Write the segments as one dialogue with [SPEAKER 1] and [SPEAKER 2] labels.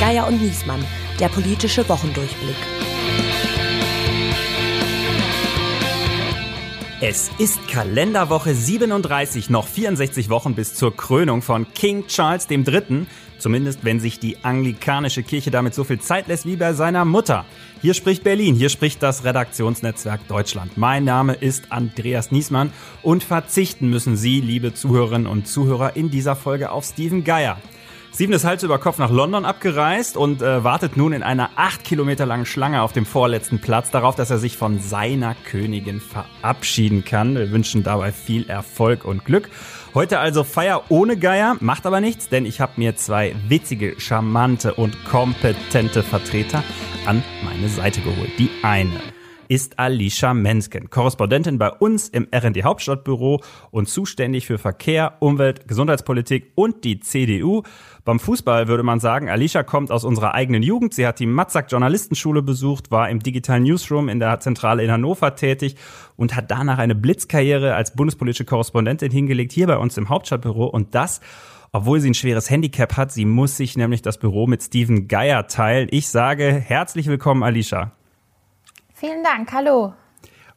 [SPEAKER 1] Geier und Niesmann, der politische Wochendurchblick.
[SPEAKER 2] Es ist Kalenderwoche 37, noch 64 Wochen bis zur Krönung von King Charles III., zumindest wenn sich die anglikanische Kirche damit so viel Zeit lässt wie bei seiner Mutter. Hier spricht Berlin, hier spricht das Redaktionsnetzwerk Deutschland. Mein Name ist Andreas Niesmann und verzichten müssen Sie, liebe Zuhörerinnen und Zuhörer, in dieser Folge auf Steven Geier. Steven ist Hals über Kopf nach London abgereist und äh, wartet nun in einer acht Kilometer langen Schlange auf dem vorletzten Platz darauf, dass er sich von seiner Königin verabschieden kann. Wir wünschen dabei viel Erfolg und Glück. Heute also Feier ohne Geier, macht aber nichts, denn ich habe mir zwei witzige, charmante und kompetente Vertreter an meine Seite geholt. Die eine ist Alicia Mensken, Korrespondentin bei uns im RND Hauptstadtbüro und zuständig für Verkehr, Umwelt, Gesundheitspolitik und die CDU. Beim Fußball würde man sagen, Alicia kommt aus unserer eigenen Jugend. Sie hat die Matzak Journalistenschule besucht, war im digitalen Newsroom in der Zentrale in Hannover tätig und hat danach eine Blitzkarriere als bundespolitische Korrespondentin hingelegt, hier bei uns im Hauptstadtbüro. Und das obwohl sie ein schweres Handicap hat. Sie muss sich nämlich das Büro mit Steven Geier teilen. Ich sage herzlich willkommen, Alicia.
[SPEAKER 3] Vielen Dank, hallo.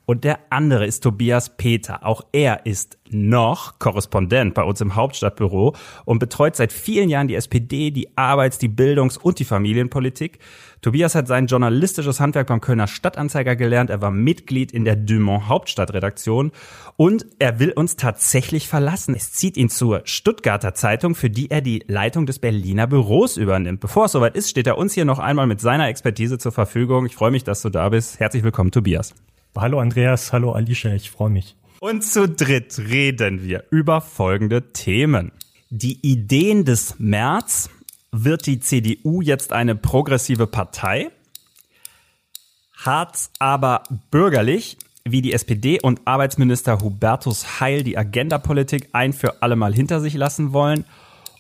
[SPEAKER 2] Und der andere ist Tobias Peter. Auch er ist noch Korrespondent bei uns im Hauptstadtbüro und betreut seit vielen Jahren die SPD, die Arbeits-, die Bildungs- und die Familienpolitik. Tobias hat sein journalistisches Handwerk beim Kölner Stadtanzeiger gelernt. Er war Mitglied in der Dumont Hauptstadtredaktion und er will uns tatsächlich verlassen. Es zieht ihn zur Stuttgarter Zeitung, für die er die Leitung des Berliner Büros übernimmt. Bevor es soweit ist, steht er uns hier noch einmal mit seiner Expertise zur Verfügung. Ich freue mich, dass du da bist. Herzlich willkommen, Tobias.
[SPEAKER 4] Hallo Andreas, hallo Alicia, ich freue mich.
[SPEAKER 2] Und zu dritt reden wir über folgende Themen. Die Ideen des März. Wird die CDU jetzt eine progressive Partei? Hart, aber bürgerlich, wie die SPD und Arbeitsminister Hubertus Heil die Agendapolitik ein für alle Mal hinter sich lassen wollen.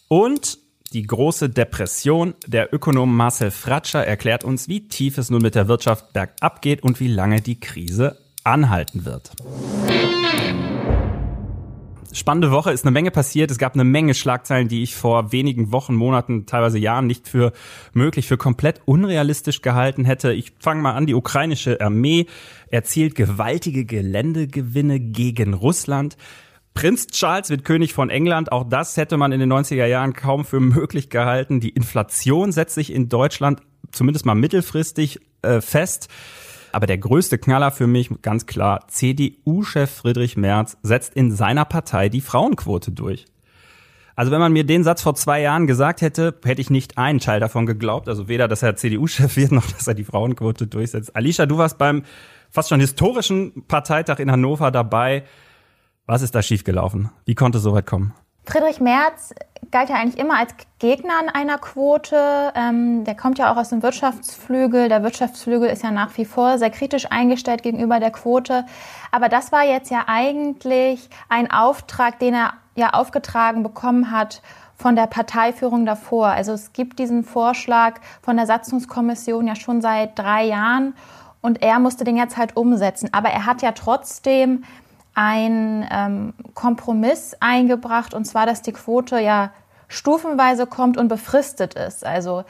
[SPEAKER 2] Und die große Depression. Der Ökonom Marcel Fratscher erklärt uns, wie tief es nun mit der Wirtschaft bergab geht und wie lange die Krise anhalten wird. Spannende Woche ist eine Menge passiert. Es gab eine Menge Schlagzeilen, die ich vor wenigen Wochen, Monaten, teilweise Jahren nicht für möglich, für komplett unrealistisch gehalten hätte. Ich fange mal an. Die ukrainische Armee erzielt gewaltige Geländegewinne gegen Russland. Prinz Charles wird König von England. Auch das hätte man in den 90er Jahren kaum für möglich gehalten. Die Inflation setzt sich in Deutschland zumindest mal mittelfristig äh, fest. Aber der größte Knaller für mich, ganz klar, CDU-Chef Friedrich Merz setzt in seiner Partei die Frauenquote durch. Also wenn man mir den Satz vor zwei Jahren gesagt hätte, hätte ich nicht einen Teil davon geglaubt. Also weder, dass er CDU-Chef wird, noch dass er die Frauenquote durchsetzt. Alicia, du warst beim fast schon historischen Parteitag in Hannover dabei. Was ist da schiefgelaufen? Wie konnte es so weit kommen?
[SPEAKER 3] Friedrich Merz galt ja eigentlich immer als Gegner einer Quote. Ähm, der kommt ja auch aus dem Wirtschaftsflügel. Der Wirtschaftsflügel ist ja nach wie vor sehr kritisch eingestellt gegenüber der Quote. Aber das war jetzt ja eigentlich ein Auftrag, den er ja aufgetragen bekommen hat von der Parteiführung davor. Also es gibt diesen Vorschlag von der Satzungskommission ja schon seit drei Jahren und er musste den jetzt halt umsetzen. Aber er hat ja trotzdem ein ähm, Kompromiss eingebracht, und zwar, dass die Quote ja stufenweise kommt und befristet ist. Also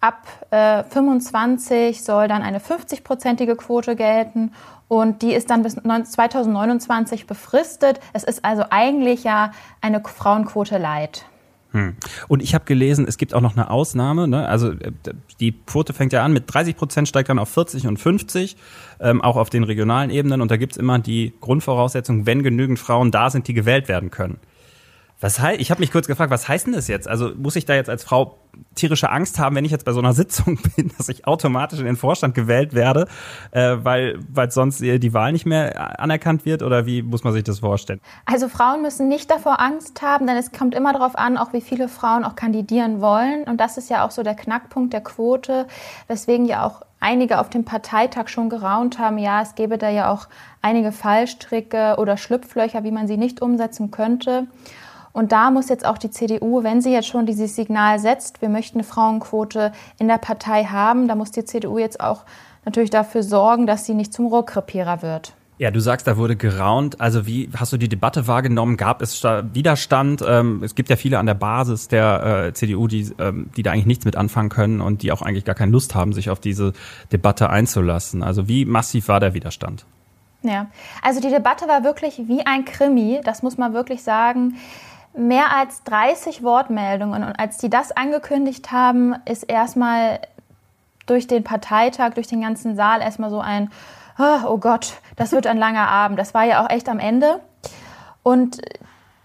[SPEAKER 3] ab äh, 25 soll dann eine 50-prozentige Quote gelten und die ist dann bis 2029 befristet. Es ist also eigentlich ja eine Frauenquote light.
[SPEAKER 2] Hm. Und ich habe gelesen, es gibt auch noch eine Ausnahme. Ne? Also äh, die Quote fängt ja an mit 30 Prozent, steigt dann auf 40 und 50, ähm, auch auf den regionalen Ebenen. Und da gibt's immer die Grundvoraussetzung, wenn genügend Frauen da sind, die gewählt werden können. Was heißt, ich habe mich kurz gefragt, was heißt denn das jetzt? Also muss ich da jetzt als Frau tierische Angst haben, wenn ich jetzt bei so einer Sitzung bin, dass ich automatisch in den Vorstand gewählt werde, äh, weil, weil sonst die Wahl nicht mehr anerkannt wird? Oder wie muss man sich das vorstellen?
[SPEAKER 3] Also Frauen müssen nicht davor Angst haben, denn es kommt immer darauf an, auch wie viele Frauen auch kandidieren wollen. Und das ist ja auch so der Knackpunkt der Quote, weswegen ja auch einige auf dem Parteitag schon geraunt haben, ja, es gäbe da ja auch einige Fallstricke oder Schlupflöcher, wie man sie nicht umsetzen könnte. Und da muss jetzt auch die CDU, wenn sie jetzt schon dieses Signal setzt, wir möchten eine Frauenquote in der Partei haben, da muss die CDU jetzt auch natürlich dafür sorgen, dass sie nicht zum Rohrkrepierer wird.
[SPEAKER 2] Ja, du sagst, da wurde geraunt. Also wie hast du die Debatte wahrgenommen? Gab es Widerstand? Ähm, es gibt ja viele an der Basis der äh, CDU, die, ähm, die da eigentlich nichts mit anfangen können und die auch eigentlich gar keine Lust haben, sich auf diese Debatte einzulassen. Also wie massiv war der Widerstand?
[SPEAKER 3] Ja, also die Debatte war wirklich wie ein Krimi, das muss man wirklich sagen. Mehr als 30 Wortmeldungen und als die das angekündigt haben, ist erstmal durch den Parteitag, durch den ganzen Saal erstmal so ein oh, oh Gott, das wird ein langer Abend. Das war ja auch echt am Ende. Und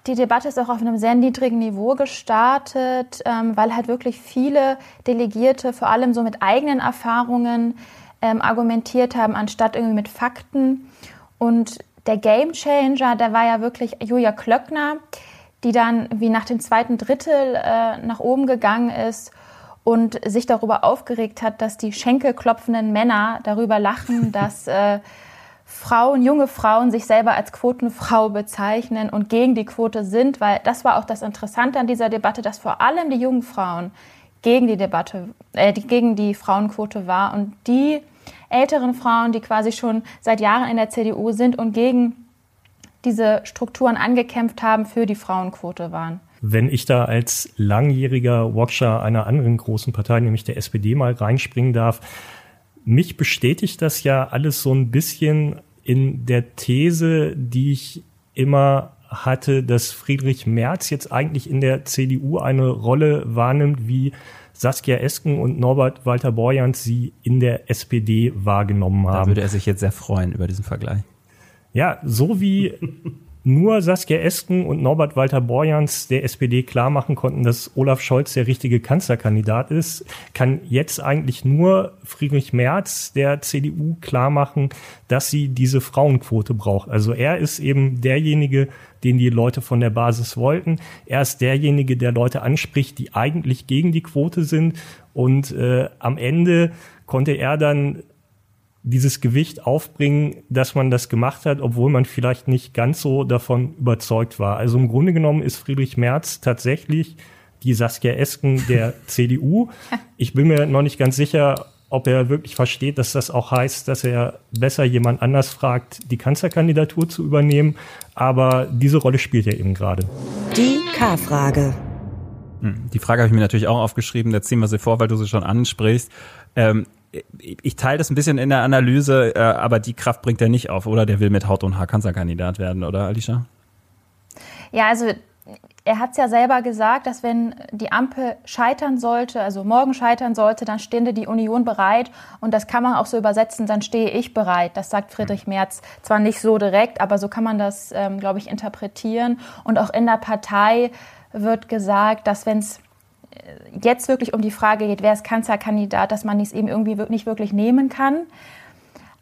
[SPEAKER 3] die Debatte ist auch auf einem sehr niedrigen Niveau gestartet, ähm, weil halt wirklich viele Delegierte vor allem so mit eigenen Erfahrungen ähm, argumentiert haben, anstatt irgendwie mit Fakten. Und der Game Changer, der war ja wirklich Julia Klöckner, die dann wie nach dem zweiten Drittel äh, nach oben gegangen ist und sich darüber aufgeregt hat, dass die schenkelklopfenden Männer darüber lachen, dass äh, Frauen, junge Frauen sich selber als Quotenfrau bezeichnen und gegen die Quote sind, weil das war auch das Interessante an dieser Debatte, dass vor allem die jungen Frauen gegen die Debatte, äh, die, gegen die Frauenquote war. Und die älteren Frauen, die quasi schon seit Jahren in der CDU sind und gegen diese Strukturen angekämpft haben, für die Frauenquote waren.
[SPEAKER 4] Wenn ich da als langjähriger Watcher einer anderen großen Partei, nämlich der SPD, mal reinspringen darf, mich bestätigt das ja alles so ein bisschen in der These, die ich immer hatte, dass Friedrich Merz jetzt eigentlich in der CDU eine Rolle wahrnimmt, wie Saskia Esken und Norbert Walter Borjans sie in der SPD wahrgenommen haben. Da
[SPEAKER 2] würde er sich jetzt sehr freuen über diesen Vergleich.
[SPEAKER 4] Ja, so wie nur Saskia Esken und Norbert Walter Borjans der SPD klar machen konnten, dass Olaf Scholz der richtige Kanzlerkandidat ist, kann jetzt eigentlich nur Friedrich Merz der CDU klar machen, dass sie diese Frauenquote braucht. Also er ist eben derjenige, den die Leute von der Basis wollten. Er ist derjenige, der Leute anspricht, die eigentlich gegen die Quote sind. Und äh, am Ende konnte er dann dieses Gewicht aufbringen, dass man das gemacht hat, obwohl man vielleicht nicht ganz so davon überzeugt war. Also im Grunde genommen ist Friedrich Merz tatsächlich die Saskia Esken der CDU. Ich bin mir noch nicht ganz sicher, ob er wirklich versteht, dass das auch heißt, dass er besser jemand anders fragt, die Kanzlerkandidatur zu übernehmen. Aber diese Rolle spielt er eben gerade.
[SPEAKER 1] Die K-Frage.
[SPEAKER 2] Hm, die Frage habe ich mir natürlich auch aufgeschrieben, da ziehen wir sie vor, weil du sie schon ansprichst. Ähm, ich teile das ein bisschen in der Analyse, äh, aber die Kraft bringt er nicht auf, oder? Der will mit Haut und Haar Kanzlerkandidat werden, oder Alicia?
[SPEAKER 3] Ja, also er hat es ja selber gesagt, dass wenn die Ampel scheitern sollte, also morgen scheitern sollte, dann stände die Union bereit. Und das kann man auch so übersetzen, dann stehe ich bereit. Das sagt Friedrich Merz zwar nicht so direkt, aber so kann man das, ähm, glaube ich, interpretieren. Und auch in der Partei wird gesagt, dass wenn es jetzt wirklich um die Frage geht, wer ist Kanzlerkandidat, dass man es eben irgendwie nicht wirklich nehmen kann.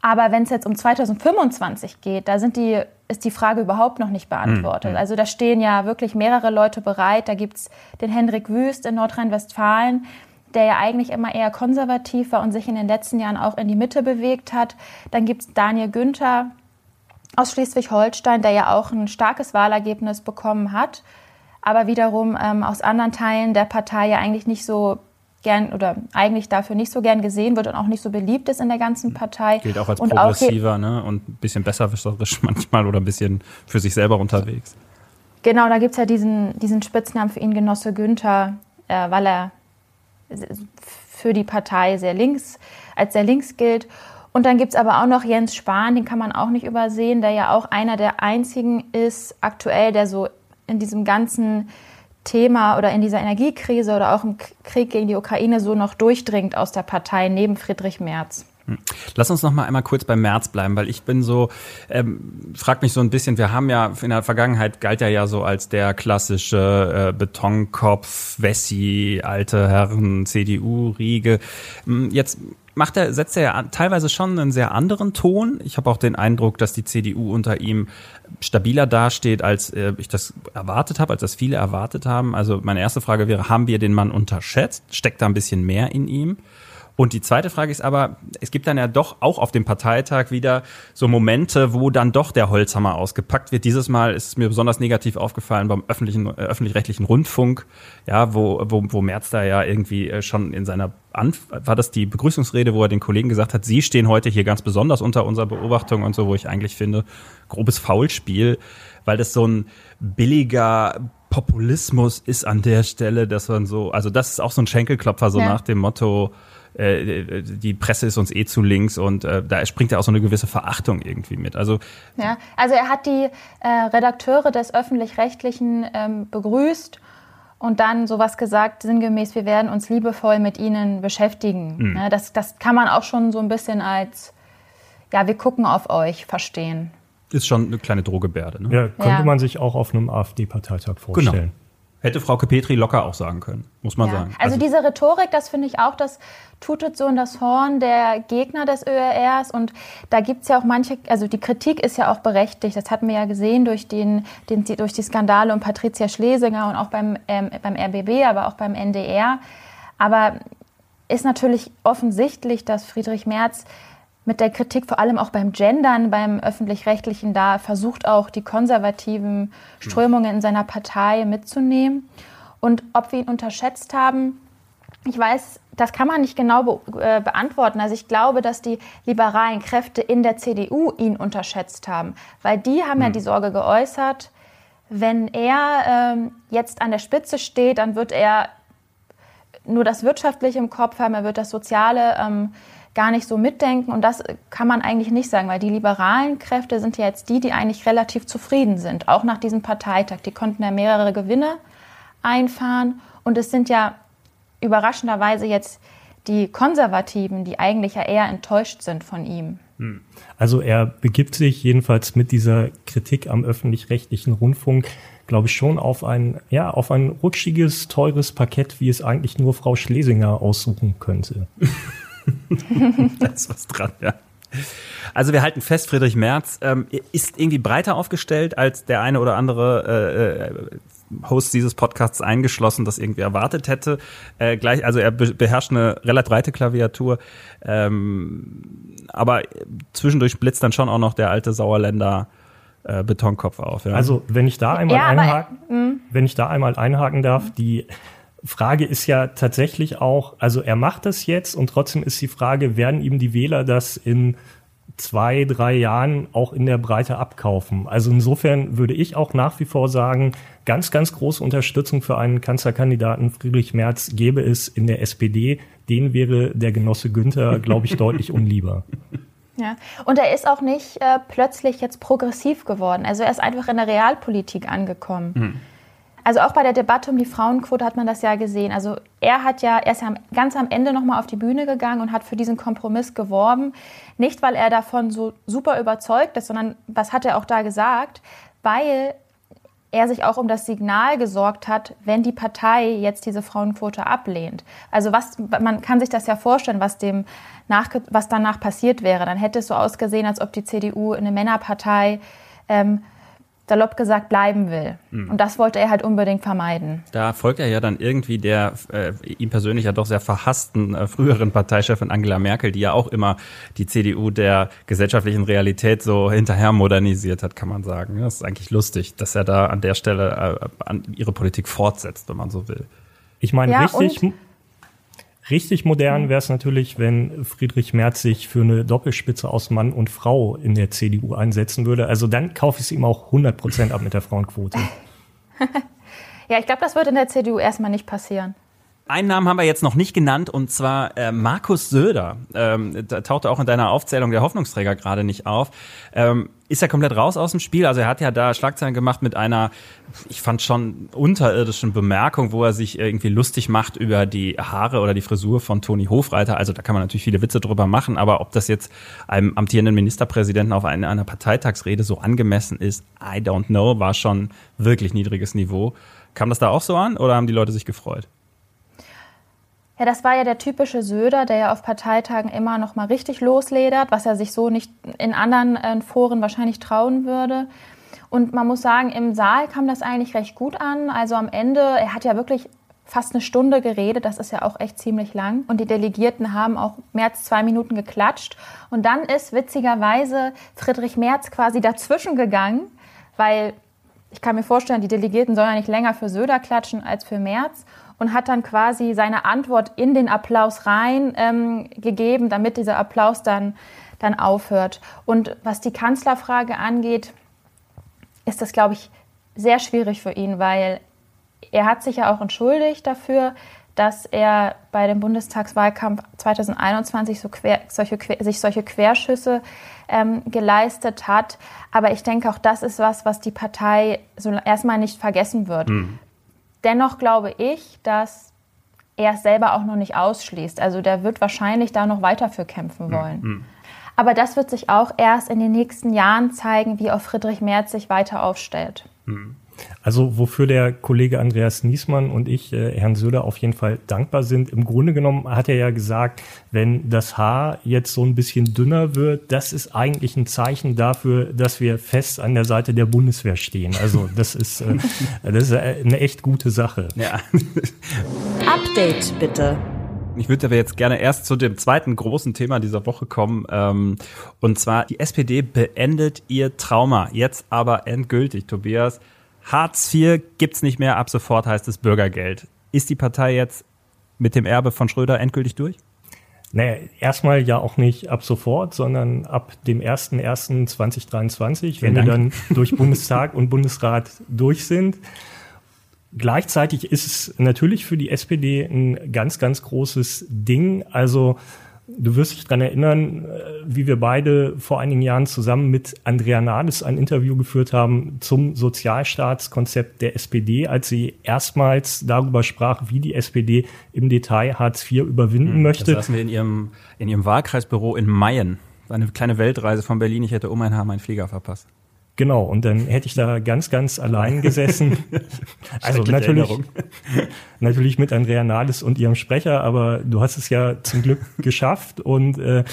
[SPEAKER 3] Aber wenn es jetzt um 2025 geht, da die, ist die Frage überhaupt noch nicht beantwortet. Mhm. Also da stehen ja wirklich mehrere Leute bereit. Da gibt es den Hendrik Wüst in Nordrhein-Westfalen, der ja eigentlich immer eher konservativ war und sich in den letzten Jahren auch in die Mitte bewegt hat. Dann gibt es Daniel Günther aus Schleswig-Holstein, der ja auch ein starkes Wahlergebnis bekommen hat aber wiederum ähm, aus anderen Teilen der Partei ja eigentlich nicht so gern oder eigentlich dafür nicht so gern gesehen wird und auch nicht so beliebt ist in der ganzen Partei.
[SPEAKER 2] Gilt auch als und progressiver auch ne? und ein bisschen besserwisserisch manchmal oder ein bisschen für sich selber unterwegs.
[SPEAKER 3] Genau, da gibt es ja diesen, diesen Spitznamen für ihn, Genosse Günther, äh, weil er für die Partei sehr links, als sehr links gilt. Und dann gibt es aber auch noch Jens Spahn, den kann man auch nicht übersehen, der ja auch einer der einzigen ist aktuell, der so in diesem ganzen Thema oder in dieser Energiekrise oder auch im Krieg gegen die Ukraine so noch durchdringt aus der Partei neben Friedrich Merz.
[SPEAKER 2] Lass uns noch mal einmal kurz beim März bleiben, weil ich bin so, ähm, frag mich so ein bisschen, wir haben ja in der Vergangenheit galt er ja so als der klassische äh, Betonkopf, Wessi, alte Herren, CDU-Riege. Hm, jetzt macht er, setzt er ja teilweise schon einen sehr anderen Ton. Ich habe auch den Eindruck, dass die CDU unter ihm stabiler dasteht, als äh, ich das erwartet habe, als das viele erwartet haben. Also meine erste Frage wäre, haben wir den Mann unterschätzt? Steckt da ein bisschen mehr in ihm? Und die zweite Frage ist aber, es gibt dann ja doch auch auf dem Parteitag wieder so Momente, wo dann doch der Holzhammer ausgepackt wird. Dieses Mal ist es mir besonders negativ aufgefallen beim öffentlichen, äh, öffentlich-rechtlichen Rundfunk, ja, wo, wo, wo Merz da ja irgendwie äh, schon in seiner Anf war das die Begrüßungsrede, wo er den Kollegen gesagt hat, Sie stehen heute hier ganz besonders unter unserer Beobachtung und so, wo ich eigentlich finde, grobes Foulspiel, weil das so ein billiger Populismus ist an der Stelle, dass man so, also das ist auch so ein Schenkelklopfer, so ja. nach dem Motto, äh, die Presse ist uns eh zu links und äh, da springt ja auch so eine gewisse Verachtung irgendwie mit. Also
[SPEAKER 3] ja, also er hat die äh, Redakteure des öffentlich-rechtlichen ähm, begrüßt und dann sowas gesagt, sinngemäß, wir werden uns liebevoll mit ihnen beschäftigen. Mhm. Ja, das, das kann man auch schon so ein bisschen als, ja, wir gucken auf euch verstehen.
[SPEAKER 2] Ist schon eine kleine Drohgebärde. Ne?
[SPEAKER 4] Ja, könnte ja. man sich auch auf einem AfD-Parteitag vorstellen. Genau.
[SPEAKER 2] Hätte Frau Petri locker auch sagen können, muss man ja. sagen.
[SPEAKER 3] Also, also, diese Rhetorik, das finde ich auch, das tutet so in das Horn der Gegner des ÖRRs. Und da gibt es ja auch manche, also die Kritik ist ja auch berechtigt. Das hatten wir ja gesehen durch, den, den durch die Skandale um Patricia Schlesinger und auch beim, ähm, beim RBB, aber auch beim NDR. Aber ist natürlich offensichtlich, dass Friedrich Merz mit der Kritik vor allem auch beim Gendern, beim öffentlich-rechtlichen da versucht auch die konservativen Strömungen in seiner Partei mitzunehmen. Und ob wir ihn unterschätzt haben, ich weiß, das kann man nicht genau be äh, beantworten. Also ich glaube, dass die liberalen Kräfte in der CDU ihn unterschätzt haben, weil die haben mhm. ja hm. die Sorge geäußert, wenn er ähm, jetzt an der Spitze steht, dann wird er nur das Wirtschaftliche im Kopf haben, er wird das Soziale ähm, gar nicht so mitdenken. Und das kann man eigentlich nicht sagen, weil die liberalen Kräfte sind ja jetzt die, die eigentlich relativ zufrieden sind, auch nach diesem Parteitag. Die konnten ja mehrere Gewinne einfahren. Und es sind ja überraschenderweise jetzt die Konservativen, die eigentlich ja eher enttäuscht sind von ihm. Hm.
[SPEAKER 4] Also er begibt sich jedenfalls mit dieser Kritik am öffentlich-rechtlichen Rundfunk, glaube ich, schon auf ein, ja, auf ein rutschiges, teures Parkett, wie es eigentlich nur Frau Schlesinger aussuchen könnte.
[SPEAKER 2] da ist was dran, ja. Also wir halten fest, Friedrich Merz ähm, ist irgendwie breiter aufgestellt als der eine oder andere äh, äh Host dieses Podcasts eingeschlossen, das irgendwie erwartet hätte. Äh, gleich, also er beherrscht eine relativ breite Klaviatur, ähm, aber zwischendurch blitzt dann schon auch noch der alte Sauerländer äh, Betonkopf auf. Ja.
[SPEAKER 4] Also wenn ich da einmal ja, einhaken, hm. wenn ich da einmal einhaken darf, die Frage ist ja tatsächlich auch, also er macht das jetzt und trotzdem ist die Frage, werden ihm die Wähler das in zwei, drei Jahren auch in der Breite abkaufen? Also insofern würde ich auch nach wie vor sagen, ganz, ganz große Unterstützung für einen Kanzlerkandidaten Friedrich Merz gäbe es in der SPD. Den wäre der Genosse Günther, glaube ich, deutlich unlieber.
[SPEAKER 3] Ja, und er ist auch nicht äh, plötzlich jetzt progressiv geworden. Also er ist einfach in der Realpolitik angekommen. Mhm. Also auch bei der Debatte um die Frauenquote hat man das ja gesehen. Also er hat ja, er ist ja ganz am Ende nochmal auf die Bühne gegangen und hat für diesen Kompromiss geworben. Nicht, weil er davon so super überzeugt ist, sondern was hat er auch da gesagt? Weil er sich auch um das Signal gesorgt hat, wenn die Partei jetzt diese Frauenquote ablehnt. Also was, man kann sich das ja vorstellen, was dem nach, was danach passiert wäre. Dann hätte es so ausgesehen, als ob die CDU eine Männerpartei ähm, salopp gesagt bleiben will. Mhm. Und das wollte er halt unbedingt vermeiden.
[SPEAKER 2] Da folgt er ja dann irgendwie der äh, ihm persönlich ja doch sehr verhassten äh, früheren Parteichefin Angela Merkel, die ja auch immer die CDU der gesellschaftlichen Realität so hinterher modernisiert hat, kann man sagen. Das ist eigentlich lustig, dass er da an der Stelle äh, an ihre Politik fortsetzt, wenn man so will.
[SPEAKER 4] Ich meine, ja, richtig Richtig modern wäre es natürlich, wenn Friedrich Merz sich für eine Doppelspitze aus Mann und Frau in der CDU einsetzen würde. Also dann kaufe ich es ihm auch 100 Prozent ab mit der Frauenquote.
[SPEAKER 3] ja, ich glaube, das wird in der CDU erstmal nicht passieren.
[SPEAKER 2] Einen Namen haben wir jetzt noch nicht genannt und zwar äh, Markus Söder. Ähm, da tauchte auch in deiner Aufzählung der Hoffnungsträger gerade nicht auf. Ähm, ist er komplett raus aus dem Spiel? Also er hat ja da Schlagzeilen gemacht mit einer, ich fand schon unterirdischen Bemerkung, wo er sich irgendwie lustig macht über die Haare oder die Frisur von Toni Hofreiter. Also da kann man natürlich viele Witze drüber machen, aber ob das jetzt einem amtierenden Ministerpräsidenten auf einer, einer Parteitagsrede so angemessen ist, I don't know, war schon wirklich niedriges Niveau. Kam das da auch so an oder haben die Leute sich gefreut?
[SPEAKER 3] Ja, das war ja der typische Söder, der ja auf Parteitagen immer noch mal richtig losledert, was er sich so nicht in anderen äh, Foren wahrscheinlich trauen würde. Und man muss sagen, im Saal kam das eigentlich recht gut an. Also am Ende, er hat ja wirklich fast eine Stunde geredet. Das ist ja auch echt ziemlich lang. Und die Delegierten haben auch mehr als zwei Minuten geklatscht. Und dann ist witzigerweise Friedrich Merz quasi dazwischen gegangen, weil ich kann mir vorstellen, die Delegierten sollen ja nicht länger für Söder klatschen als für Merz und hat dann quasi seine Antwort in den Applaus rein ähm, gegeben, damit dieser Applaus dann, dann aufhört. Und was die Kanzlerfrage angeht, ist das, glaube ich, sehr schwierig für ihn, weil er hat sich ja auch entschuldigt dafür, dass er bei dem Bundestagswahlkampf 2021 so quer, solche, sich solche Querschüsse ähm, geleistet hat. Aber ich denke, auch das ist was, was die Partei so erstmal nicht vergessen wird. Mhm. Dennoch glaube ich, dass er es selber auch noch nicht ausschließt. Also der wird wahrscheinlich da noch weiter für kämpfen wollen. Mhm. Aber das wird sich auch erst in den nächsten Jahren zeigen, wie auch Friedrich Merz sich weiter aufstellt. Mhm.
[SPEAKER 4] Also wofür der Kollege Andreas Niesmann und ich äh, Herrn Söder auf jeden Fall dankbar sind. Im Grunde genommen hat er ja gesagt, wenn das Haar jetzt so ein bisschen dünner wird, das ist eigentlich ein Zeichen dafür, dass wir fest an der Seite der Bundeswehr stehen. Also das ist, äh, das ist eine echt gute Sache.
[SPEAKER 1] Ja. Update bitte.
[SPEAKER 2] Ich würde aber jetzt gerne erst zu dem zweiten großen Thema dieser Woche kommen. Ähm, und zwar, die SPD beendet ihr Trauma. Jetzt aber endgültig, Tobias. Hartz IV gibt's nicht mehr, ab sofort heißt es Bürgergeld. Ist die Partei jetzt mit dem Erbe von Schröder endgültig durch?
[SPEAKER 4] Naja, erstmal ja auch nicht ab sofort, sondern ab dem 01.01.2023, wenn wir dann durch Bundestag und Bundesrat durch sind. Gleichzeitig ist es natürlich für die SPD ein ganz, ganz großes Ding. Also Du wirst dich daran erinnern, äh, wie wir beide vor einigen Jahren zusammen mit Andrea Nahles ein Interview geführt haben zum Sozialstaatskonzept der SPD, als sie erstmals darüber sprach, wie die SPD im Detail Hartz IV überwinden hm, möchte.
[SPEAKER 2] Das saßen wir in ihrem, in ihrem Wahlkreisbüro in Mayen. Eine kleine Weltreise von Berlin. Ich hätte um ein Haar meinen Flieger verpasst.
[SPEAKER 4] Genau, und dann hätte ich da ganz, ganz allein gesessen. also natürlich, natürlich mit Andrea Nahles und ihrem Sprecher, aber du hast es ja zum Glück geschafft. Und äh,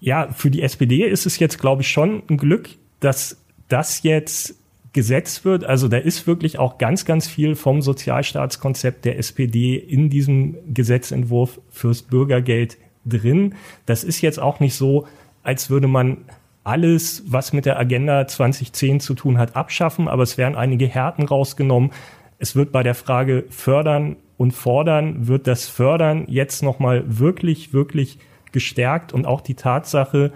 [SPEAKER 4] ja, für die SPD ist es jetzt, glaube ich, schon ein Glück, dass das jetzt gesetzt wird. Also da ist wirklich auch ganz, ganz viel vom Sozialstaatskonzept der SPD in diesem Gesetzentwurf fürs Bürgergeld drin. Das ist jetzt auch nicht so, als würde man alles, was mit der Agenda 2010 zu tun hat, abschaffen, aber es werden einige Härten rausgenommen. Es wird bei der Frage fördern und fordern, wird das Fördern jetzt nochmal wirklich, wirklich gestärkt und auch die Tatsache,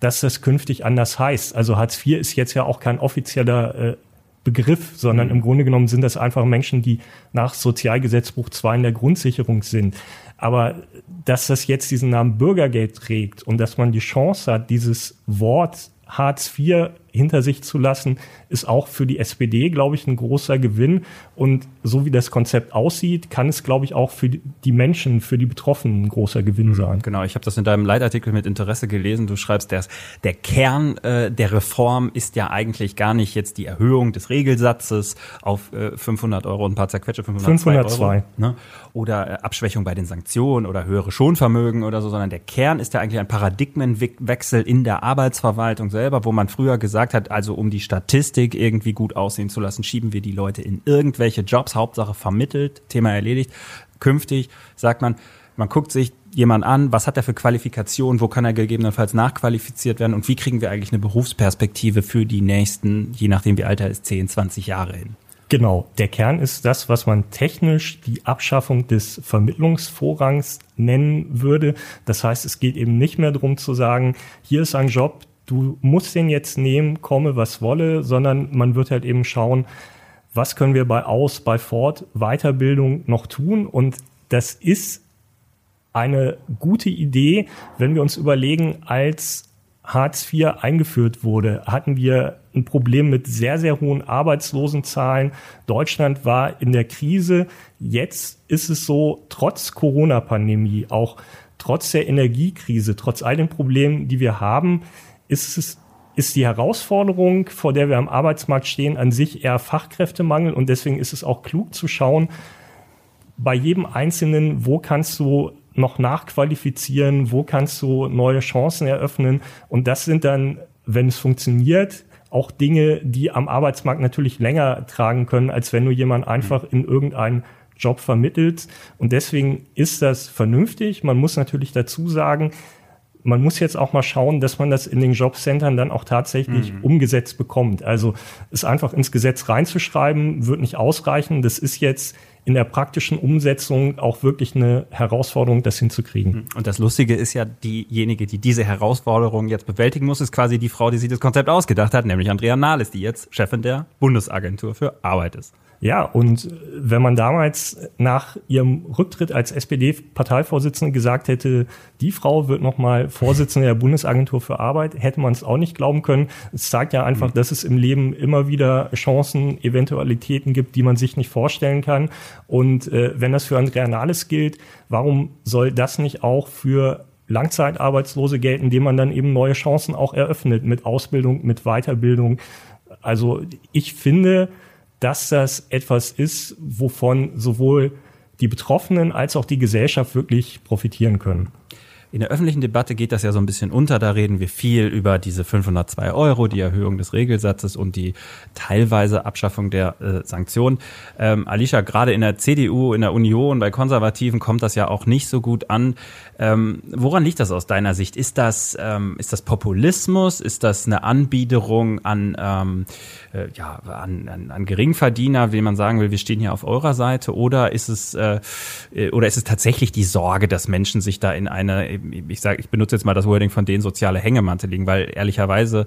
[SPEAKER 4] dass das künftig anders heißt. Also Hartz IV ist jetzt ja auch kein offizieller äh, Begriff, sondern mhm. im Grunde genommen sind das einfach Menschen, die nach Sozialgesetzbuch 2 in der Grundsicherung sind. Aber dass das jetzt diesen Namen Bürgergeld trägt und dass man die Chance hat, dieses Wort Hartz IV hinter sich zu lassen, ist auch für die SPD, glaube ich, ein großer Gewinn. Und so wie das Konzept aussieht, kann es, glaube ich, auch für die Menschen, für die Betroffenen ein großer Gewinn sein.
[SPEAKER 2] Genau, ich habe das in deinem Leitartikel mit Interesse gelesen. Du schreibst, der, der Kern äh, der Reform ist ja eigentlich gar nicht jetzt die Erhöhung des Regelsatzes auf äh, 500 Euro und ein paar zerquetsche 502, 502. Euro. Ne? Oder äh, Abschwächung bei den Sanktionen oder höhere Schonvermögen oder so, sondern der Kern ist ja eigentlich ein Paradigmenwechsel in der Arbeitsverwaltung selber, wo man früher gesagt gesagt hat, also um die Statistik irgendwie gut aussehen zu lassen, schieben wir die Leute in irgendwelche Jobs, Hauptsache vermittelt, Thema erledigt. Künftig sagt man, man guckt sich jemand an, was hat er für Qualifikationen, wo kann er gegebenenfalls nachqualifiziert werden und wie kriegen wir eigentlich eine Berufsperspektive für die nächsten, je nachdem wie alt er ist, 10, 20 Jahre hin.
[SPEAKER 4] Genau, der Kern ist das, was man technisch die Abschaffung des Vermittlungsvorrangs nennen würde. Das heißt, es geht eben nicht mehr darum zu sagen, hier ist ein Job, du musst den jetzt nehmen, komme was wolle, sondern man wird halt eben schauen, was können wir bei Aus, bei Fort Weiterbildung noch tun und das ist eine gute Idee, wenn wir uns überlegen, als Hartz IV eingeführt wurde, hatten wir ein Problem mit sehr, sehr hohen Arbeitslosenzahlen. Deutschland war in der Krise. Jetzt ist es so, trotz Corona-Pandemie, auch trotz der Energiekrise, trotz all den Problemen, die wir haben, ist es ist die Herausforderung, vor der wir am Arbeitsmarkt stehen, an sich eher Fachkräftemangel und deswegen ist es auch klug zu schauen, bei jedem Einzelnen, wo kannst du noch nachqualifizieren, wo kannst du neue Chancen eröffnen und das sind dann, wenn es funktioniert, auch Dinge, die am Arbeitsmarkt natürlich länger tragen können, als wenn du jemanden einfach in irgendein Job vermittelt. Und deswegen ist das vernünftig. Man muss natürlich dazu sagen, man muss jetzt auch mal schauen, dass man das in den Jobcentern dann auch tatsächlich mhm. umgesetzt bekommt. Also es einfach ins Gesetz reinzuschreiben, wird nicht ausreichen. Das ist jetzt in der praktischen Umsetzung auch wirklich eine Herausforderung, das hinzukriegen. Mhm.
[SPEAKER 2] Und das Lustige ist ja, diejenige, die diese Herausforderung jetzt bewältigen muss, ist quasi die Frau, die sich das Konzept ausgedacht hat, nämlich Andrea Nahles, die jetzt Chefin der Bundesagentur für Arbeit ist.
[SPEAKER 4] Ja, und wenn man damals nach ihrem Rücktritt als SPD-Parteivorsitzende gesagt hätte, die Frau wird nochmal Vorsitzende der Bundesagentur für Arbeit, hätte man es auch nicht glauben können. Es zeigt ja einfach, mhm. dass es im Leben immer wieder Chancen, Eventualitäten gibt, die man sich nicht vorstellen kann. Und äh, wenn das für Andrea Nahles gilt, warum soll das nicht auch für Langzeitarbeitslose gelten, indem man dann eben neue Chancen auch eröffnet mit Ausbildung, mit Weiterbildung? Also ich finde, dass das etwas ist, wovon sowohl die Betroffenen als auch die Gesellschaft wirklich profitieren können.
[SPEAKER 2] In der öffentlichen Debatte geht das ja so ein bisschen unter. Da reden wir viel über diese 502 Euro, die Erhöhung des Regelsatzes und die teilweise Abschaffung der äh, Sanktionen. Ähm, Alicia, gerade in der CDU, in der Union, bei Konservativen kommt das ja auch nicht so gut an. Ähm, woran liegt das aus deiner Sicht? Ist das, ähm, ist das Populismus? Ist das eine Anbiederung an, ähm, äh, ja, an, an, an Geringverdiener, wie man sagen will, wir stehen hier auf eurer Seite? Oder ist es, äh, äh oder ist es tatsächlich die Sorge, dass Menschen sich da in eine ich sage, ich benutze jetzt mal das Wording von denen soziale Hängematte liegen, weil ehrlicherweise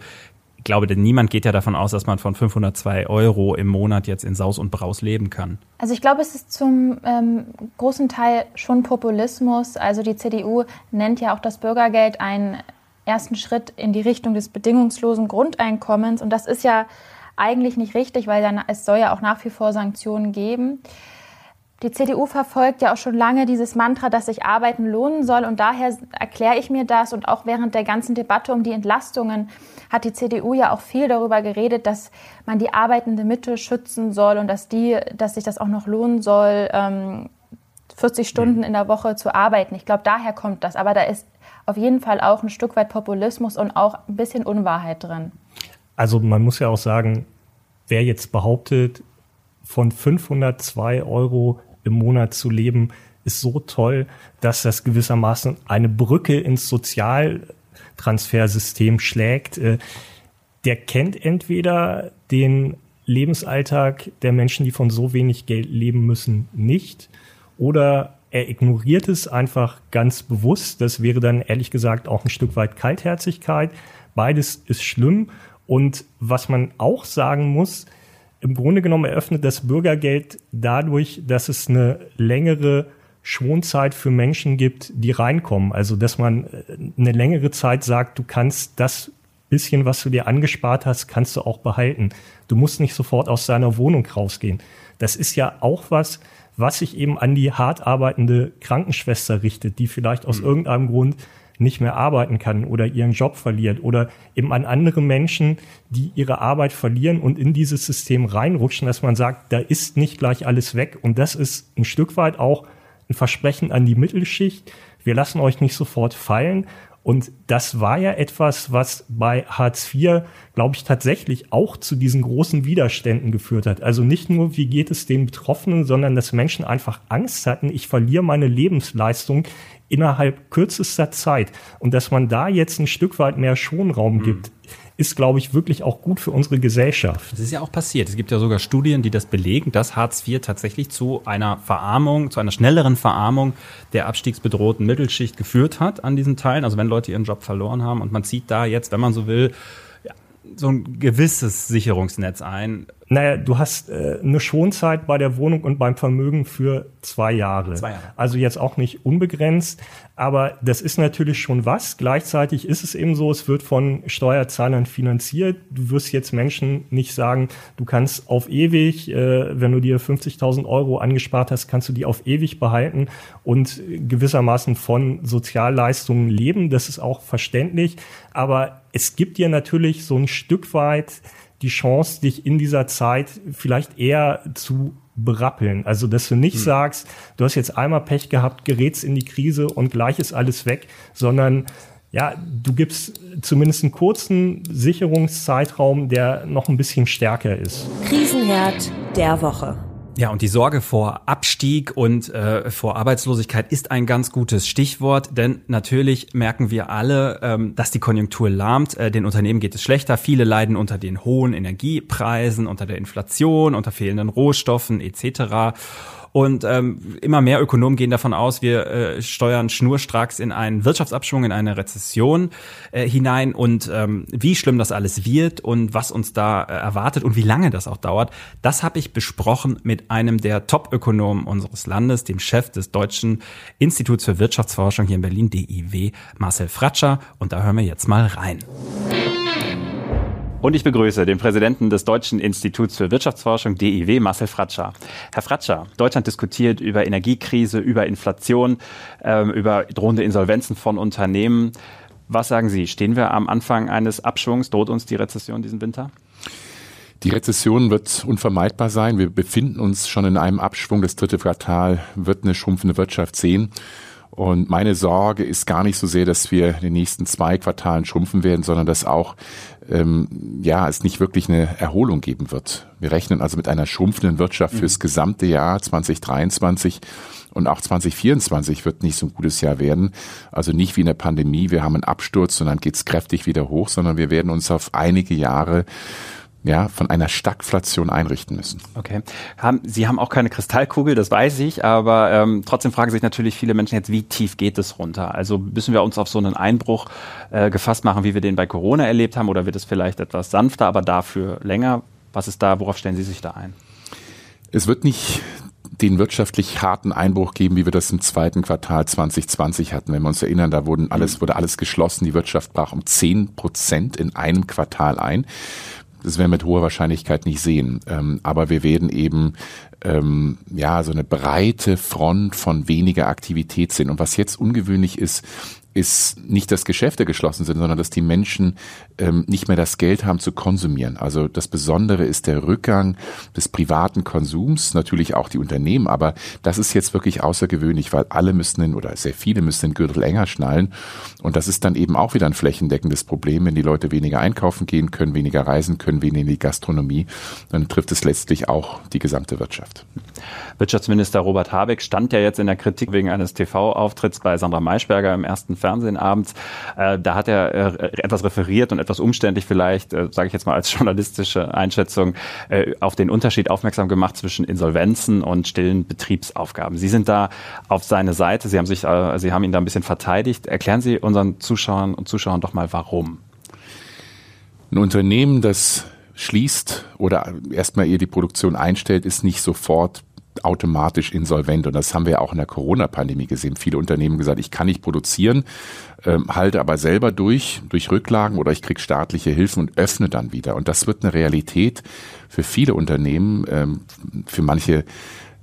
[SPEAKER 2] ich glaube, denn niemand geht ja davon aus, dass man von 502 Euro im Monat jetzt in Saus und Braus leben kann.
[SPEAKER 3] Also ich glaube, es ist zum ähm, großen Teil schon Populismus. Also die CDU nennt ja auch das Bürgergeld einen ersten Schritt in die Richtung des bedingungslosen Grundeinkommens. Und das ist ja eigentlich nicht richtig, weil dann, es soll ja auch nach wie vor Sanktionen geben. Die CDU verfolgt ja auch schon lange dieses Mantra, dass sich Arbeiten lohnen soll. Und daher erkläre ich mir das. Und auch während der ganzen Debatte um die Entlastungen hat die CDU ja auch viel darüber geredet, dass man die arbeitende Mitte schützen soll und dass, die, dass sich das auch noch lohnen soll, 40 ähm, Stunden mhm. in der Woche zu arbeiten. Ich glaube, daher kommt das. Aber da ist auf jeden Fall auch ein Stück weit Populismus und auch ein bisschen Unwahrheit drin.
[SPEAKER 4] Also man muss ja auch sagen, wer jetzt behauptet, von 502 Euro im Monat zu leben, ist so toll, dass das gewissermaßen eine Brücke ins Sozialtransfersystem schlägt. Äh, der kennt entweder den Lebensalltag der Menschen, die von so wenig Geld leben müssen, nicht, oder er ignoriert es einfach ganz bewusst. Das wäre dann ehrlich gesagt auch ein Stück weit Kaltherzigkeit. Beides ist schlimm. Und was man auch sagen muss, im Grunde genommen eröffnet das Bürgergeld dadurch, dass es eine längere Schonzeit für Menschen gibt, die reinkommen. Also, dass man äh, eine längere Zeit sagt, du kannst das bisschen, was du dir angespart hast, kannst du auch behalten. Du musst nicht sofort aus deiner Wohnung rausgehen. Das ist ja auch was, was sich eben an die hart arbeitende Krankenschwester richtet, die vielleicht aus mhm. irgendeinem Grund nicht mehr arbeiten kann oder ihren Job verliert oder eben an andere Menschen, die ihre Arbeit verlieren und in dieses System reinrutschen, dass man sagt, da ist nicht gleich alles weg. Und das ist ein Stück weit auch ein Versprechen an die Mittelschicht. Wir lassen euch nicht sofort fallen. Und das war ja etwas, was bei Hartz IV, glaube ich, tatsächlich auch zu diesen großen Widerständen geführt hat. Also nicht nur, wie geht es den Betroffenen, sondern dass Menschen einfach Angst hatten, ich verliere meine Lebensleistung innerhalb kürzester Zeit. Und dass man da jetzt ein Stück weit mehr Schonraum mhm. gibt, ist, glaube ich, wirklich auch gut für unsere Gesellschaft.
[SPEAKER 2] Das ist ja auch passiert. Es gibt ja sogar Studien, die das belegen, dass Hartz IV tatsächlich zu einer Verarmung, zu einer schnelleren Verarmung der abstiegsbedrohten Mittelschicht geführt hat an diesen Teilen. Also wenn Leute ihren Job verloren haben und man zieht da jetzt, wenn man so will, so ein gewisses Sicherungsnetz ein.
[SPEAKER 4] Naja, du hast äh, eine Schonzeit bei der Wohnung und beim Vermögen für zwei Jahre. Zwei Jahre. Also jetzt auch nicht unbegrenzt, aber das ist natürlich schon was. Gleichzeitig ist es eben so, es wird von Steuerzahlern finanziert. Du wirst jetzt Menschen nicht sagen, du kannst auf ewig, äh, wenn du dir 50.000 Euro angespart hast, kannst du die auf ewig behalten und gewissermaßen von Sozialleistungen leben. Das ist auch verständlich. Aber es gibt dir natürlich so ein Stück weit die Chance, dich in dieser Zeit vielleicht eher zu berappeln. Also, dass du nicht hm. sagst, du hast jetzt einmal Pech gehabt, gerätst in die Krise und gleich ist alles weg, sondern ja, du gibst zumindest einen kurzen Sicherungszeitraum, der noch ein bisschen stärker ist.
[SPEAKER 1] Krisenherd der Woche.
[SPEAKER 2] Ja, und die Sorge vor Abstieg und äh, vor Arbeitslosigkeit ist ein ganz gutes Stichwort, denn natürlich merken wir alle, ähm, dass die Konjunktur lahmt. Äh, den Unternehmen geht es schlechter. Viele leiden unter den hohen Energiepreisen, unter der Inflation, unter fehlenden Rohstoffen etc. Und ähm, immer mehr Ökonomen gehen davon aus, wir äh, steuern schnurstracks in einen Wirtschaftsabschwung, in eine Rezession äh, hinein. Und ähm, wie schlimm das alles wird und was uns da äh, erwartet und wie lange das auch dauert, das habe ich besprochen mit einem der Top-Ökonomen unseres Landes, dem Chef des Deutschen Instituts für Wirtschaftsforschung hier in Berlin, DIW, Marcel Fratscher. Und da hören wir jetzt mal rein. Und ich begrüße den Präsidenten des Deutschen Instituts für Wirtschaftsforschung, DIW, Marcel Fratscher. Herr Fratscher, Deutschland diskutiert über Energiekrise, über Inflation, äh, über drohende Insolvenzen von Unternehmen. Was sagen Sie? Stehen wir am Anfang eines Abschwungs? Droht uns die Rezession diesen Winter?
[SPEAKER 5] Die Rezession wird unvermeidbar sein. Wir befinden uns schon in einem Abschwung. Das dritte Quartal wird eine schrumpfende Wirtschaft sehen. Und meine Sorge ist gar nicht so sehr, dass wir in den nächsten zwei Quartalen schrumpfen werden, sondern dass auch ähm, ja es nicht wirklich eine Erholung geben wird. Wir rechnen also mit einer schrumpfenden Wirtschaft fürs mhm. gesamte Jahr 2023 und auch 2024 wird nicht so ein gutes Jahr werden. Also nicht wie in der Pandemie, wir haben einen Absturz und dann geht's kräftig wieder hoch, sondern wir werden uns auf einige Jahre ja, von einer Stagflation einrichten müssen.
[SPEAKER 2] Okay. Haben, Sie haben auch keine Kristallkugel, das weiß ich, aber ähm, trotzdem fragen sich natürlich viele Menschen jetzt, wie tief geht es runter? Also müssen wir uns auf so einen Einbruch äh, gefasst machen, wie wir den bei Corona erlebt haben, oder wird es vielleicht etwas sanfter, aber dafür länger? Was ist da, worauf stellen Sie sich da ein?
[SPEAKER 5] Es wird nicht den wirtschaftlich harten Einbruch geben, wie wir das im zweiten Quartal 2020 hatten. Wenn wir uns erinnern, da wurden alles, wurde alles geschlossen, die Wirtschaft brach um zehn Prozent in einem Quartal ein. Das werden wir mit hoher Wahrscheinlichkeit nicht sehen. Ähm, aber wir werden eben ähm, ja so eine breite Front von weniger Aktivität sehen. Und was jetzt ungewöhnlich ist, ist nicht, dass Geschäfte geschlossen sind, sondern dass die Menschen ähm, nicht mehr das Geld haben zu konsumieren. Also das Besondere ist der Rückgang des privaten Konsums, natürlich auch die Unternehmen, aber das ist jetzt wirklich außergewöhnlich, weil alle müssen den, oder sehr viele müssen den Gürtel enger schnallen. Und das ist dann eben auch wieder ein flächendeckendes Problem, wenn die Leute weniger einkaufen gehen können, weniger reisen können, weniger in die Gastronomie, dann trifft es letztlich auch die gesamte Wirtschaft.
[SPEAKER 2] Wirtschaftsminister Robert Habeck stand ja jetzt in der Kritik wegen eines TV-Auftritts bei Sandra Maischberger im ersten Fernsehen abends. Äh, da hat er äh, etwas referiert und etwas umständlich vielleicht, äh, sage ich jetzt mal als journalistische Einschätzung, äh, auf den Unterschied aufmerksam gemacht zwischen Insolvenzen und stillen Betriebsaufgaben. Sie sind da auf seine Seite, Sie haben sich, äh, Sie haben ihn da ein bisschen verteidigt. Erklären Sie unseren Zuschauern und Zuschauern doch mal, warum.
[SPEAKER 5] Ein Unternehmen, das schließt oder erstmal ihr die Produktion einstellt, ist nicht sofort automatisch insolvent. Und das haben wir auch in der Corona-Pandemie gesehen. Viele Unternehmen gesagt, ich kann nicht produzieren, ähm, halte aber selber durch, durch Rücklagen oder ich kriege staatliche Hilfen und öffne dann wieder. Und das wird eine Realität für viele Unternehmen, ähm, für manche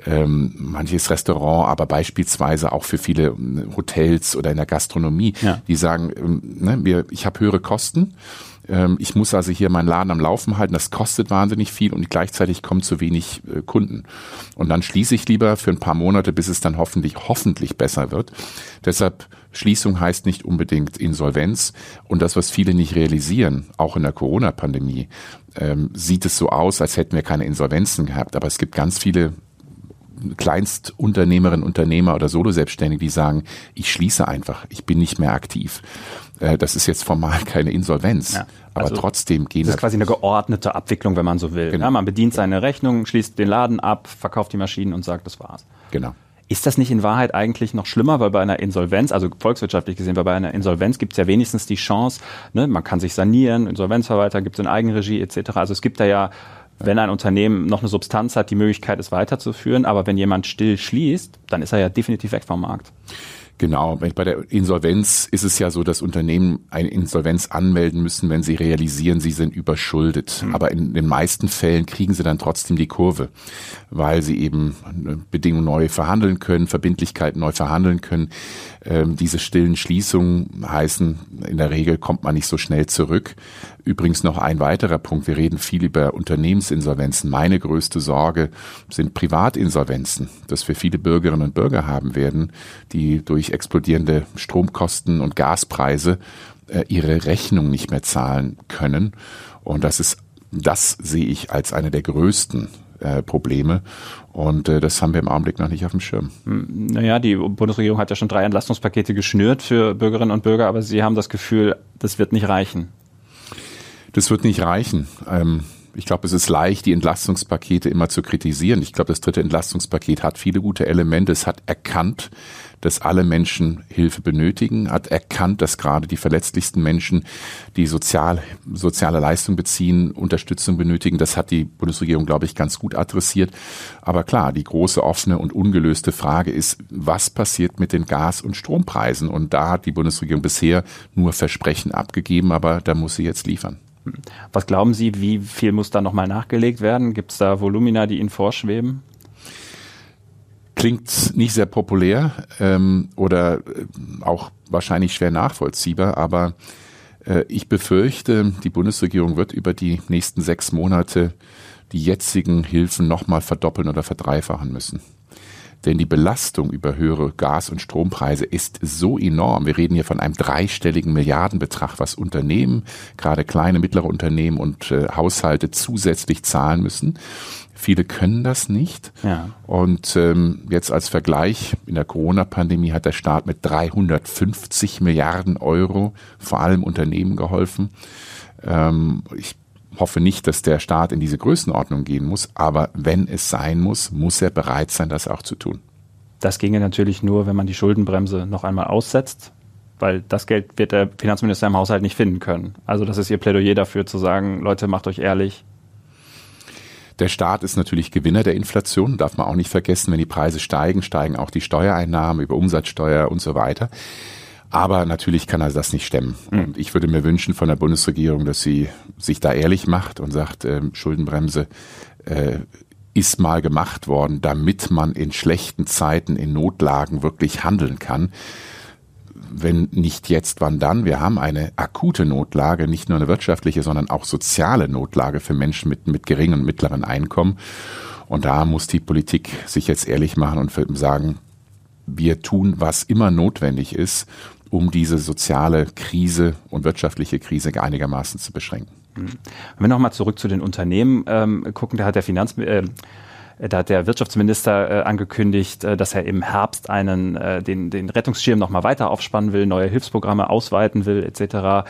[SPEAKER 5] ähm, manches Restaurant, aber beispielsweise auch für viele ähm, Hotels oder in der Gastronomie, ja. die sagen, ähm, ne, wir, ich habe höhere Kosten ähm, ich muss also hier meinen Laden am Laufen halten, das kostet wahnsinnig viel und gleichzeitig kommen zu wenig äh, Kunden. Und dann schließe ich lieber für ein paar Monate, bis es dann hoffentlich, hoffentlich besser wird. Deshalb Schließung heißt nicht unbedingt Insolvenz. Und das, was viele nicht realisieren, auch in der Corona-Pandemie, ähm, sieht es so aus, als hätten wir keine Insolvenzen gehabt. Aber es gibt ganz viele Kleinstunternehmerinnen, Unternehmer oder Solo-Selbstständige, die sagen, ich schließe einfach, ich bin nicht mehr aktiv. Äh, das ist jetzt formal keine Insolvenz, ja, also aber trotzdem gehen.
[SPEAKER 2] Das ist quasi eine geordnete Abwicklung, wenn man so will. Genau. Ja, man bedient seine Rechnung, schließt den Laden ab, verkauft die Maschinen und sagt, das war's.
[SPEAKER 5] Genau.
[SPEAKER 2] Ist das nicht in Wahrheit eigentlich noch schlimmer, weil bei einer Insolvenz, also volkswirtschaftlich gesehen, weil bei einer Insolvenz gibt es ja wenigstens die Chance, ne, man kann sich sanieren, Insolvenzverwalter gibt es in Eigenregie etc. Also es gibt da ja wenn ein Unternehmen noch eine Substanz hat, die Möglichkeit, es weiterzuführen. Aber wenn jemand still schließt, dann ist er ja definitiv weg vom Markt.
[SPEAKER 5] Genau, bei der Insolvenz ist es ja so, dass Unternehmen eine Insolvenz anmelden müssen, wenn sie realisieren, sie sind überschuldet. Mhm. Aber in den meisten Fällen kriegen sie dann trotzdem die Kurve, weil sie eben Bedingungen neu verhandeln können, Verbindlichkeiten neu verhandeln können. Ähm, diese stillen Schließungen heißen, in der Regel kommt man nicht so schnell zurück. Übrigens noch ein weiterer Punkt. Wir reden viel über Unternehmensinsolvenzen. Meine größte Sorge sind Privatinsolvenzen, dass wir viele Bürgerinnen und Bürger haben werden, die durch explodierende Stromkosten und Gaspreise äh, ihre Rechnung nicht mehr zahlen können. Und das ist, das sehe ich als eine der größten äh, Probleme. Und äh, das haben wir im Augenblick noch nicht auf dem Schirm.
[SPEAKER 2] Hm, naja, die Bundesregierung hat ja schon drei Entlastungspakete geschnürt für Bürgerinnen und Bürger, aber Sie haben das Gefühl, das wird nicht reichen.
[SPEAKER 5] Das wird nicht reichen. Ähm, ich glaube, es ist leicht, die Entlastungspakete immer zu kritisieren. Ich glaube, das dritte Entlastungspaket hat viele gute Elemente. Es hat erkannt, dass alle Menschen Hilfe benötigen, hat erkannt, dass gerade die verletzlichsten Menschen, die sozial, soziale Leistung beziehen, Unterstützung benötigen. Das hat die Bundesregierung, glaube ich, ganz gut adressiert. Aber klar, die große offene und ungelöste Frage ist, was passiert mit den Gas- und Strompreisen? Und da hat die Bundesregierung bisher nur Versprechen abgegeben, aber da muss sie jetzt liefern.
[SPEAKER 2] Was glauben Sie, wie viel muss da nochmal nachgelegt werden? Gibt es da Volumina, die Ihnen vorschweben?
[SPEAKER 5] Klingt nicht sehr populär ähm, oder äh, auch wahrscheinlich schwer nachvollziehbar, aber äh, ich befürchte, die Bundesregierung wird über die nächsten sechs Monate die jetzigen Hilfen nochmal verdoppeln oder verdreifachen müssen. Denn die Belastung über höhere Gas- und Strompreise ist so enorm. Wir reden hier von einem dreistelligen Milliardenbetrag, was Unternehmen, gerade kleine, mittlere Unternehmen und äh, Haushalte zusätzlich zahlen müssen. Viele können das nicht. Ja. Und ähm, jetzt als Vergleich, in der Corona-Pandemie hat der Staat mit 350 Milliarden Euro vor allem Unternehmen geholfen. Ähm, ich hoffe nicht, dass der Staat in diese Größenordnung gehen muss, aber wenn es sein muss, muss er bereit sein, das auch zu tun.
[SPEAKER 2] Das ginge natürlich nur, wenn man die Schuldenbremse noch einmal aussetzt, weil das Geld wird der Finanzminister im Haushalt nicht finden können. Also das ist Ihr Plädoyer dafür zu sagen, Leute, macht euch ehrlich,
[SPEAKER 5] der Staat ist natürlich Gewinner der Inflation, darf man auch nicht vergessen. Wenn die Preise steigen, steigen auch die Steuereinnahmen über Umsatzsteuer und so weiter. Aber natürlich kann er das nicht stemmen. Mhm. Und ich würde mir wünschen von der Bundesregierung, dass sie sich da ehrlich macht und sagt, äh, Schuldenbremse äh, ist mal gemacht worden, damit man in schlechten Zeiten, in Notlagen wirklich handeln kann wenn nicht jetzt, wann dann? Wir haben eine akute Notlage, nicht nur eine wirtschaftliche, sondern auch soziale Notlage für Menschen mit, mit geringen und mittleren Einkommen. Und da muss die Politik sich jetzt ehrlich machen und sagen, wir tun, was immer notwendig ist, um diese soziale Krise und wirtschaftliche Krise einigermaßen zu beschränken. Wenn
[SPEAKER 2] wir nochmal zurück zu den Unternehmen ähm, gucken, da hat der Finanz, äh, da hat der Wirtschaftsminister äh, angekündigt, äh, dass er im Herbst einen, äh, den, den Rettungsschirm nochmal weiter aufspannen will, neue Hilfsprogramme ausweiten will, etc.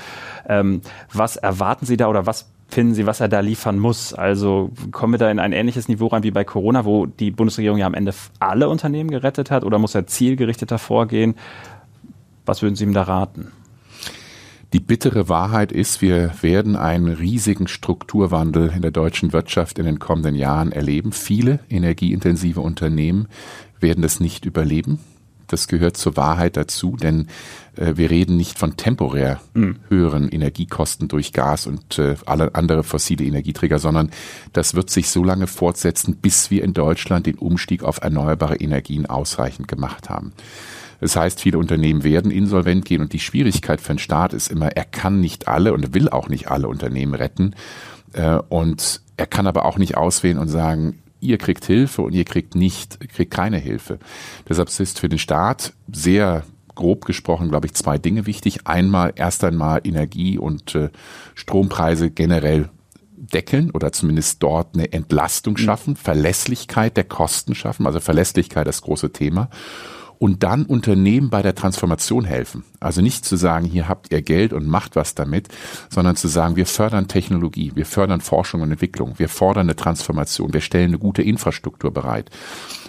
[SPEAKER 2] Ähm, was erwarten Sie da oder was finden Sie, was er da liefern muss? Also kommen wir da in ein ähnliches Niveau rein wie bei Corona, wo die Bundesregierung ja am Ende alle Unternehmen gerettet hat oder muss er zielgerichteter vorgehen? Was würden Sie ihm da raten?
[SPEAKER 5] Die bittere Wahrheit ist, wir werden einen riesigen Strukturwandel in der deutschen Wirtschaft in den kommenden Jahren erleben. Viele energieintensive Unternehmen werden das nicht überleben. Das gehört zur Wahrheit dazu, denn äh, wir reden nicht von temporär mhm. höheren Energiekosten durch Gas und äh, alle andere fossile Energieträger, sondern das wird sich so lange fortsetzen, bis wir in Deutschland den Umstieg auf erneuerbare Energien ausreichend gemacht haben. Das heißt, viele Unternehmen werden insolvent gehen und die Schwierigkeit für den Staat ist immer, er kann nicht alle und will auch nicht alle Unternehmen retten. Äh, und er kann aber auch nicht auswählen und sagen, ihr kriegt Hilfe und ihr kriegt nicht, kriegt keine Hilfe. Deshalb ist für den Staat sehr grob gesprochen, glaube ich, zwei Dinge wichtig. Einmal, erst einmal Energie- und äh, Strompreise generell deckeln oder zumindest dort eine Entlastung schaffen, Verlässlichkeit der Kosten schaffen, also Verlässlichkeit das große Thema und dann Unternehmen bei der Transformation helfen. Also nicht zu sagen, hier habt ihr Geld und macht was damit, sondern zu sagen, wir fördern Technologie, wir fördern Forschung und Entwicklung, wir fordern eine Transformation, wir stellen eine gute Infrastruktur bereit.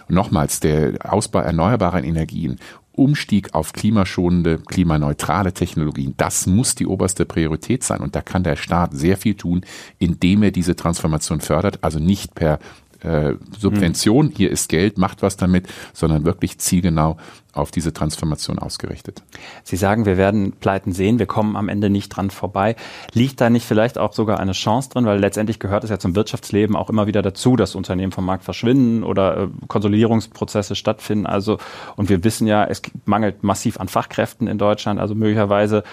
[SPEAKER 5] Und nochmals, der Ausbau erneuerbarer Energien Umstieg auf klimaschonende, klimaneutrale Technologien, das muss die oberste Priorität sein. Und da kann der Staat sehr viel tun, indem er diese Transformation fördert, also nicht per äh, Subvention, hm. hier ist Geld, macht was damit, sondern wirklich zielgenau auf diese Transformation ausgerichtet.
[SPEAKER 2] Sie sagen, wir werden Pleiten sehen, wir kommen am Ende nicht dran vorbei. Liegt da nicht vielleicht auch sogar eine Chance drin, weil letztendlich gehört es ja zum Wirtschaftsleben auch immer wieder dazu, dass Unternehmen vom Markt verschwinden oder äh, Konsolidierungsprozesse stattfinden. Also und wir wissen ja, es mangelt massiv an Fachkräften in Deutschland, also möglicherweise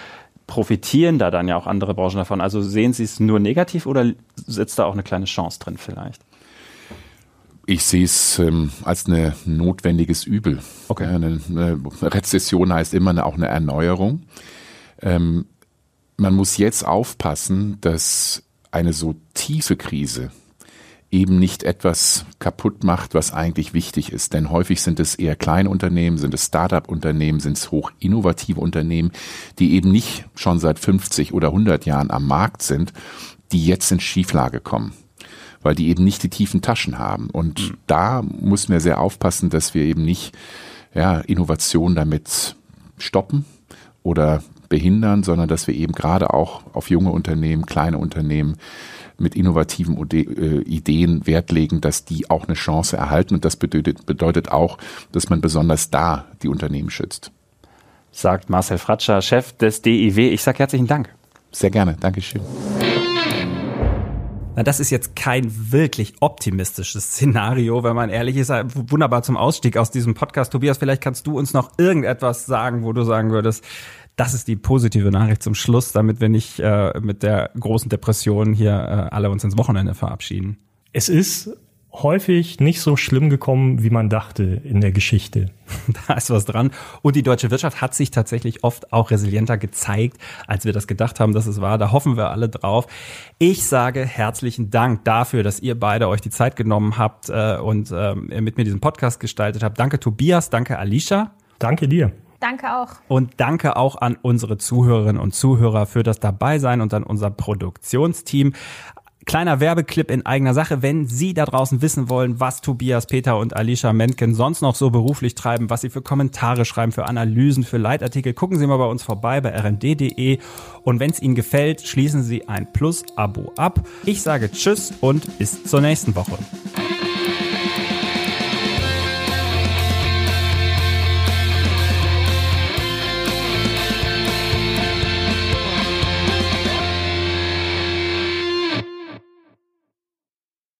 [SPEAKER 2] profitieren da dann ja auch andere Branchen davon. Also sehen Sie es nur negativ oder sitzt da auch eine kleine Chance drin vielleicht?
[SPEAKER 5] Ich sehe es ähm, als ein notwendiges Übel. Okay. Eine, eine Rezession heißt immer eine, auch eine Erneuerung. Ähm, man muss jetzt aufpassen, dass eine so tiefe Krise eben nicht etwas kaputt macht, was eigentlich wichtig ist. Denn häufig sind es eher Kleinunternehmen, sind es Start-up-Unternehmen, sind es hoch innovative Unternehmen, die eben nicht schon seit 50 oder 100 Jahren am Markt sind, die jetzt in Schieflage kommen weil die eben nicht die tiefen Taschen haben. Und mhm. da muss man sehr aufpassen, dass wir eben nicht ja, Innovation damit stoppen oder behindern, sondern dass wir eben gerade auch auf junge Unternehmen, kleine Unternehmen mit innovativen äh, Ideen Wert legen, dass die auch eine Chance erhalten. Und das bedeutet, bedeutet auch, dass man besonders da die Unternehmen schützt.
[SPEAKER 2] Sagt Marcel Fratscher, Chef des DIW. Ich sage herzlichen Dank.
[SPEAKER 5] Sehr gerne. Dankeschön.
[SPEAKER 2] Na, das ist jetzt kein wirklich optimistisches Szenario, wenn man ehrlich ist. Wunderbar zum Ausstieg aus diesem Podcast. Tobias, vielleicht kannst du uns noch irgendetwas sagen, wo du sagen würdest, das ist die positive Nachricht zum Schluss, damit wir nicht äh, mit der großen Depression hier äh, alle uns ins Wochenende verabschieden.
[SPEAKER 4] Es ist häufig nicht so schlimm gekommen, wie man dachte in der Geschichte.
[SPEAKER 2] Da ist was dran. Und die deutsche Wirtschaft hat sich tatsächlich oft auch resilienter gezeigt, als wir das gedacht haben, dass es war. Da hoffen wir alle drauf. Ich sage herzlichen Dank dafür, dass ihr beide euch die Zeit genommen habt äh, und äh, mit mir diesen Podcast gestaltet habt. Danke Tobias, danke Alicia.
[SPEAKER 4] Danke dir.
[SPEAKER 3] Danke auch.
[SPEAKER 2] Und danke auch an unsere Zuhörerinnen und Zuhörer für das Dabeisein und an unser Produktionsteam. Kleiner Werbeclip in eigener Sache. Wenn Sie da draußen wissen wollen, was Tobias, Peter und Alicia Mentgen sonst noch so beruflich treiben, was sie für Kommentare schreiben, für Analysen, für Leitartikel, gucken Sie mal bei uns vorbei bei rnd.de. Und wenn es Ihnen gefällt, schließen Sie ein Plus-Abo ab. Ich sage Tschüss und bis zur nächsten Woche.